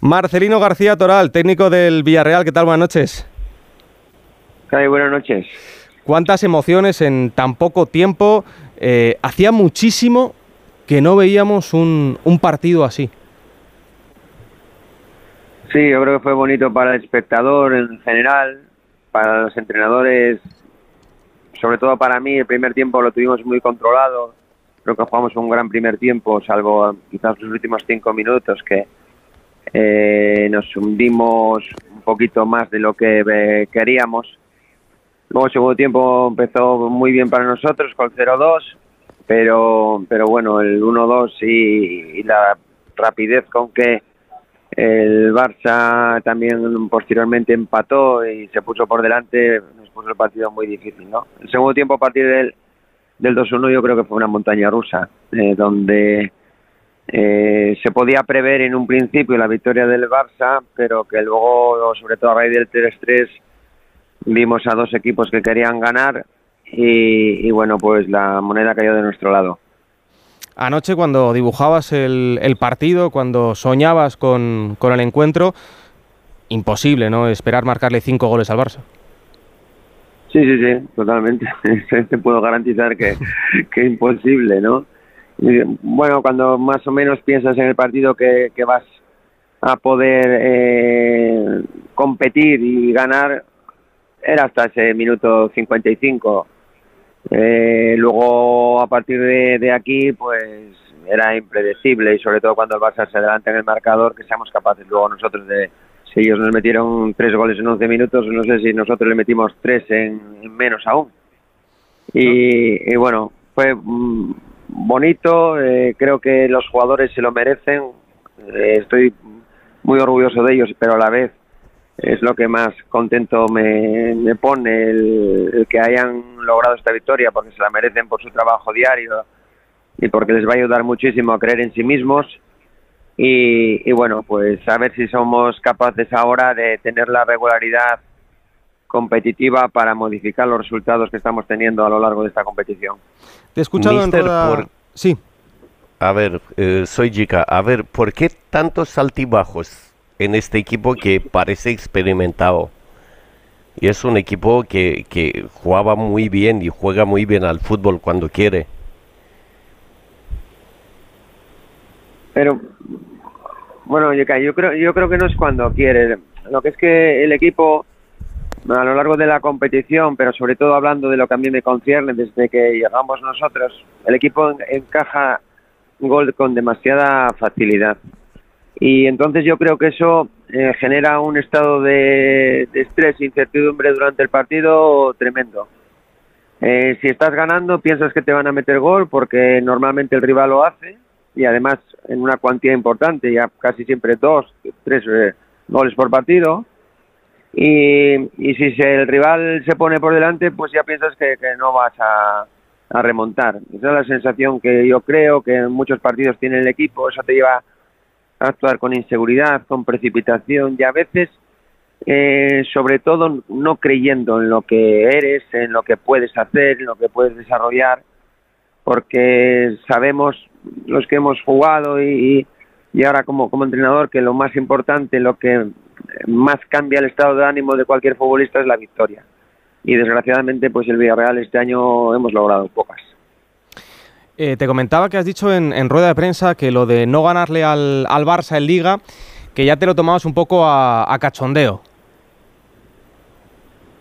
Marcelino García Toral, técnico del Villarreal, ¿qué tal? Buenas noches. buenas noches. ¿Cuántas emociones en tan poco tiempo? Eh, hacía muchísimo que no veíamos un, un partido así. Sí, yo creo que fue bonito para el espectador en general, para los entrenadores, sobre todo para mí, el primer tiempo lo tuvimos muy controlado. Creo que jugamos un gran primer tiempo, salvo quizás los últimos cinco minutos que eh, nos hundimos un poquito más de lo que eh, queríamos. Luego el segundo tiempo empezó muy bien para nosotros con 0-2, pero, pero bueno, el 1-2 y, la rapidez con que el Barça también posteriormente empató y se puso por delante, nos puso el partido muy difícil, ¿no? El segundo tiempo a partir del, del 2-1 yo creo que fue una montaña rusa, eh, donde eh, se podía prever en un principio la victoria del Barça, pero que luego, sobre todo a raíz del 3-3, vimos a dos equipos que querían ganar y, bueno, pues la moneda cayó de nuestro lado. Anoche cuando dibujabas el, partido, cuando soñabas con, el encuentro, imposible, ¿no? Esperar marcarle cinco goles al Barça. Sí, sí, sí, totalmente. Te puedo garantizar que, que imposible, ¿no? Bueno, cuando más o menos piensas en el partido que, vas a poder eh, competir y ganar, era hasta ese minuto 55. Eh, luego, a partir de, aquí, pues era impredecible y sobre todo cuando el Barça se adelanta en el marcador, que seamos capaces luego nosotros de, si ellos nos metieron tres goles en 11 minutos, no sé si nosotros le metimos tres en, menos aún. Y, y bueno, fue mm, bonito, eh, creo que los jugadores se lo merecen, eh, estoy muy orgulloso de ellos, pero a la vez es lo que más contento me, pone el, que hayan logrado esta victoria, porque se la merecen por su trabajo diario y porque les va a ayudar muchísimo a creer en sí mismos. Y, y bueno, pues a ver si somos capaces ahora de tener la regularidad competitiva para modificar los resultados que estamos teniendo a lo largo de esta competición. Te he escuchado en Por... Sí. A ver, eh, soy Jica. A ver, ¿por qué tantos altibajos en este equipo que parece experimentado? Y es un equipo que, que jugaba muy bien y juega muy bien al fútbol cuando quiere. Pero, bueno, Jica, yo creo, yo creo que no es cuando quiere. Lo que es que el equipo a lo largo de la competición, pero sobre todo hablando de lo que a mí me concierne, desde que llegamos nosotros, el equipo encaja gol con demasiada facilidad. Y entonces yo creo que eso eh, genera un estado de, estrés e incertidumbre durante el partido tremendo. Eh, si estás ganando, piensas que te van a meter gol porque normalmente el rival lo hace y además en una cuantía importante, ya casi siempre dos, tres eh, goles por partido y, y si el rival se pone por delante, pues ya piensas que, no vas a, remontar. Esa es la sensación que yo creo que en muchos partidos tiene el equipo, eso te lleva a actuar con inseguridad, con precipitación y a veces, eh, sobre todo, no creyendo en lo que eres, en lo que puedes hacer, en lo que puedes desarrollar, porque sabemos los que hemos jugado y, y ahora como, como entrenador que lo más importante, lo que más cambia el estado de ánimo de cualquier futbolista es la victoria. Y desgraciadamente, pues el Villarreal este año hemos logrado pocas. Eh, te comentaba que has dicho en, rueda de prensa que lo de no ganarle al, al Barça en Liga, que ya te lo tomabas un poco a, cachondeo.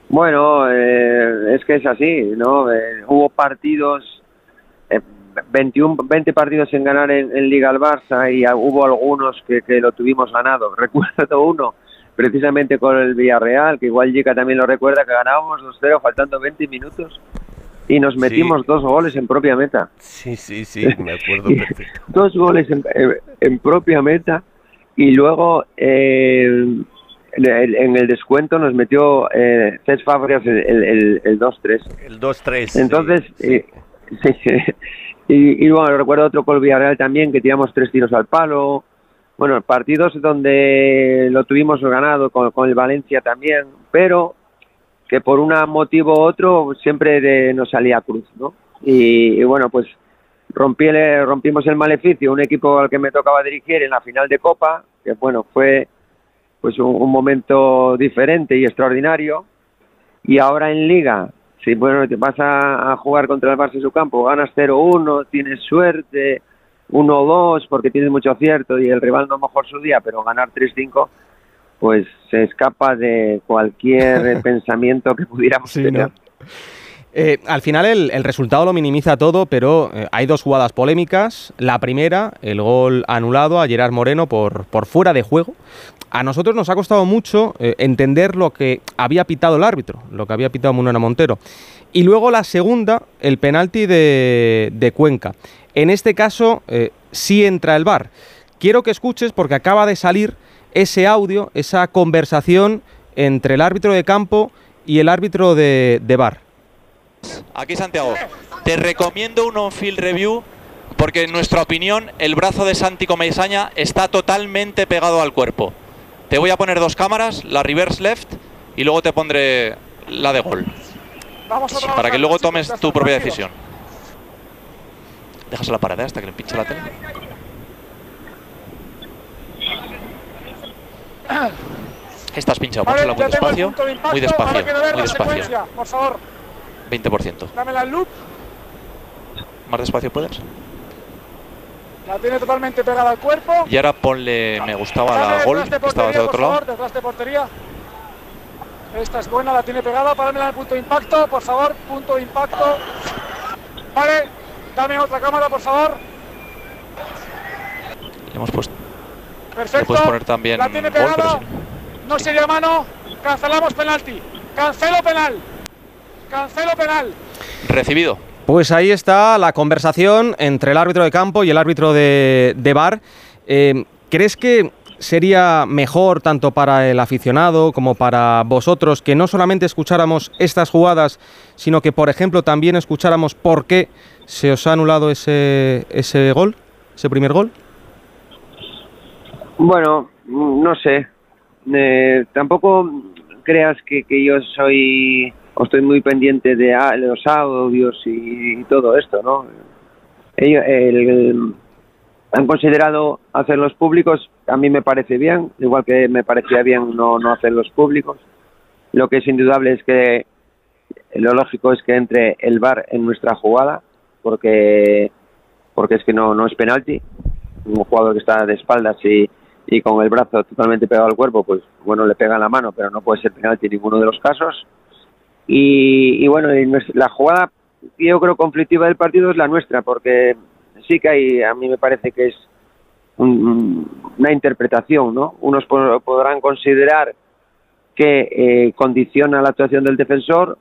Bueno, eh, es que es así, ¿no? Eh, hubo partidos, 21, 20 partidos sin ganar en, Liga al Barça y hubo algunos que, que, lo tuvimos ganado. Recuerdo uno precisamente con el Villarreal, que igual Jica también lo recuerda, que ganábamos 2-0 faltando 20 minutos y nos metimos dos goles en propia meta. Sí, sí, sí, me acuerdo perfecto. dos goles en, propia meta y luego eh, en el descuento nos metió eh, Cés Fabrias el, el, 2-3. El 2-3. Entonces, eh, y, y, bueno, recuerdo otro con el Villarreal también, que tiramos tres tiros al palo bueno, partidos donde lo tuvimos ganado con, el Valencia también, pero que por un motivo u otro siempre nos salía cruz, ¿no? Y, bueno, pues rompí el- rompimos el maleficio, un equipo al que me tocaba dirigir en la final de Copa, que bueno, fue pues un, un momento diferente y extraordinario. Y ahora en Liga, si bueno, te vas a, a jugar contra el Barça en su campo, ganas 0-1, tienes suerte, 1-2 porque tienes mucho acierto y el rival no mejor su día, pero ganar 3-5 pues se escapa de cualquier pensamiento que pudiéramos Sí, tener. ¿no? Eh, al final el, el resultado lo minimiza todo, pero eh, hay dos jugadas polémicas. La primera, el gol anulado a Gerard Moreno por, por fuera de juego. A nosotros nos ha costado mucho eh, entender lo que había pitado el árbitro, lo que había pitado Munana Montero. Y luego la segunda, el penalti de, Cuenca. En este caso eh, sí entra el VAR. Quiero que escuches porque acaba de salir ese audio, esa conversación entre el árbitro de campo y el árbitro de, de VAR. Aquí Santiago, te recomiendo un on-field review porque en nuestra opinión el brazo de Santi Comeisaña está totalmente pegado al cuerpo. Te voy a poner dos cámaras, la reverse left y luego te pondré la de gol. Para que luego tomes tu propia decisión. Dejas la parada hasta que le pinche la tele. Estás pinchado, pónsela muy despacio, muy despacio, muy despacio. Por favor, 20%. dame la loop. ¿Más despacio puedes? La tiene totalmente pegada al cuerpo. Y ahora ponle me gustaba la gol, que estabas de otro lado. detrás de portería. Esta es buena, la tiene pegada. Páramela en el punto de impacto, por favor. Punto de impacto. Vale, dame otra cámara, por favor. Le hemos puesto. Perfecto. Puedes poner también la tiene gol, pegada. sí. No sería mano. Cancelamos penalti. Cancelo penal. Cancelo penal. Recibido. Pues ahí está la conversación entre el árbitro de campo y el árbitro de, de bar. Eh, ¿Crees que sería mejor tanto para el aficionado como para vosotros que no solamente escucháramos estas jugadas, sino que, por ejemplo, también escucháramos por qué se os ha anulado ese, ese gol, ese primer gol? Bueno, no sé. Eh, tampoco creas que, yo soy o estoy muy pendiente de, a- de los audios y, todo esto, ¿no? El- el- han considerado hacerlos públicos, a mí me parece bien, igual que me parecía bien no, no hacerlos públicos. Lo que es indudable es que lo lógico es que entre el VAR en nuestra jugada, porque porque es que no, no es penalti. Un jugador que está de espaldas y, y con el brazo totalmente pegado al cuerpo, pues bueno, le pega la mano, pero no puede ser penalti en ninguno de los casos. Y, bueno, la jugada, yo creo, conflictiva del partido es la nuestra, porque sí que hay, a mí me parece que es un- una interpretación, ¿no? Unos po- podrán considerar que eh, condiciona la actuación del defensor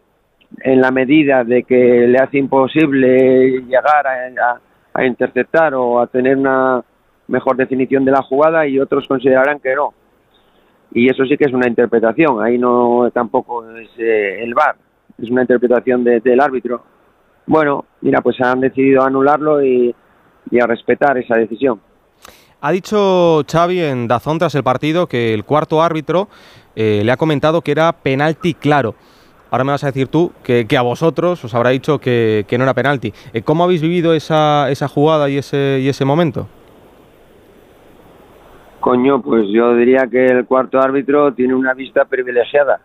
en la medida de que le hace imposible llegar a, a- interceptar o a tener una mejor definición de la jugada y otros considerarán que no. Y eso sí que es una interpretación, ahí no tampoco es eh, el VAR, es una interpretación de- del árbitro. Bueno, mira, pues han decidido anularlo y, y a respetar esa decisión. Ha dicho Xavi en Dazón tras el partido que el cuarto árbitro eh, le ha comentado que era penalti claro. Ahora me vas a decir tú que, que a vosotros os habrá dicho que, que no era penalti. Eh, ¿Cómo habéis vivido esa, esa jugada y ese, y ese momento? Coño, pues yo diría que el cuarto árbitro tiene una vista privilegiada,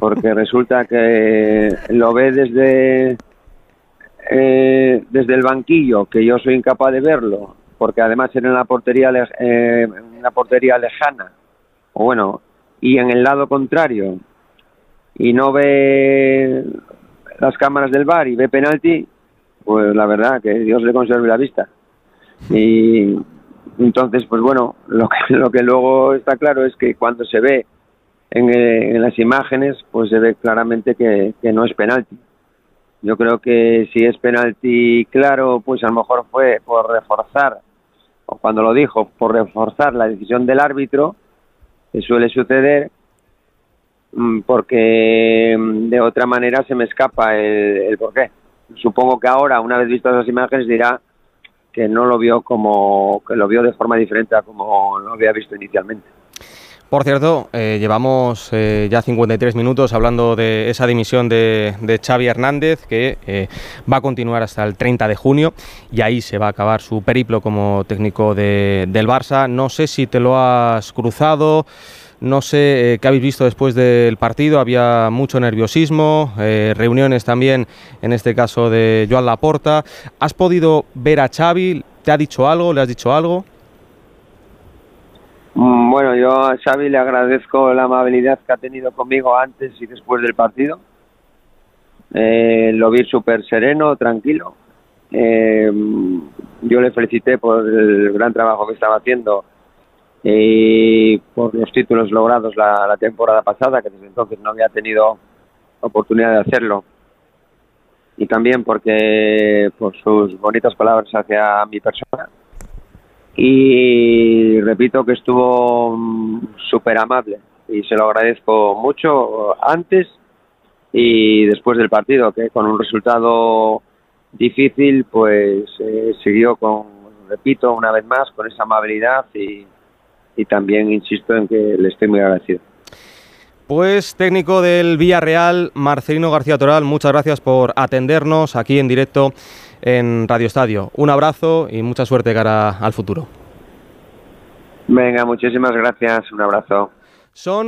porque resulta que lo ve desde eh, desde el banquillo, que yo soy incapaz de verlo, porque además era en la portería eh, una portería lejana, o bueno, y en el lado contrario, y no ve las cámaras del bar y ve penalti, pues la verdad que Dios le conserve la vista. Y entonces, pues bueno, lo que, lo que luego está claro es que cuando se ve en, eh, en las imágenes, pues se ve claramente que no es penalti. Yo creo que si es penalti claro, pues a lo mejor fue por reforzar, o cuando lo dijo, por reforzar la decisión del árbitro, que suele suceder, mm, porque mm, de otra manera se me escapa el, el porqué. Supongo que ahora, una vez vistas las imágenes, dirá que no lo vio como que lo vio de forma diferente a como lo había visto inicialmente. Por cierto, eh, llevamos eh, ya 53 minutos hablando de esa dimisión de, de Xavi Hernández, que eh, va a continuar hasta el 30 de junio y ahí se va a acabar su periplo como técnico de, del Barça. No sé si te lo has cruzado. No sé eh, qué habéis visto después del partido, había mucho nerviosismo, eh, reuniones también, en este caso de Joan Laporta. ¿Has podido ver a Xavi? ¿Te ha dicho algo? ¿Le has dicho algo? Bueno, yo a Xavi le agradezco la amabilidad que ha tenido conmigo antes y después del partido. Eh, lo vi súper sereno, tranquilo. Eh, yo le felicité por el gran trabajo que estaba haciendo y por los títulos logrados la, la temporada pasada, que desde entonces no había tenido oportunidad de hacerlo. Y también porque por sus bonitas palabras hacia mi persona. Y repito que estuvo mm, súper amable y se lo agradezco mucho antes y después del partido, que con un resultado difícil, pues eh, siguió con, repito, una vez más, con esa amabilidad y, y también insisto en que le estoy muy agradecido. Pues técnico del Villarreal, Marcelino García Toral, muchas gracias por atendernos aquí en directo en Radio Estadio. Un abrazo y mucha suerte cara al futuro. Venga, muchísimas gracias, un abrazo. Son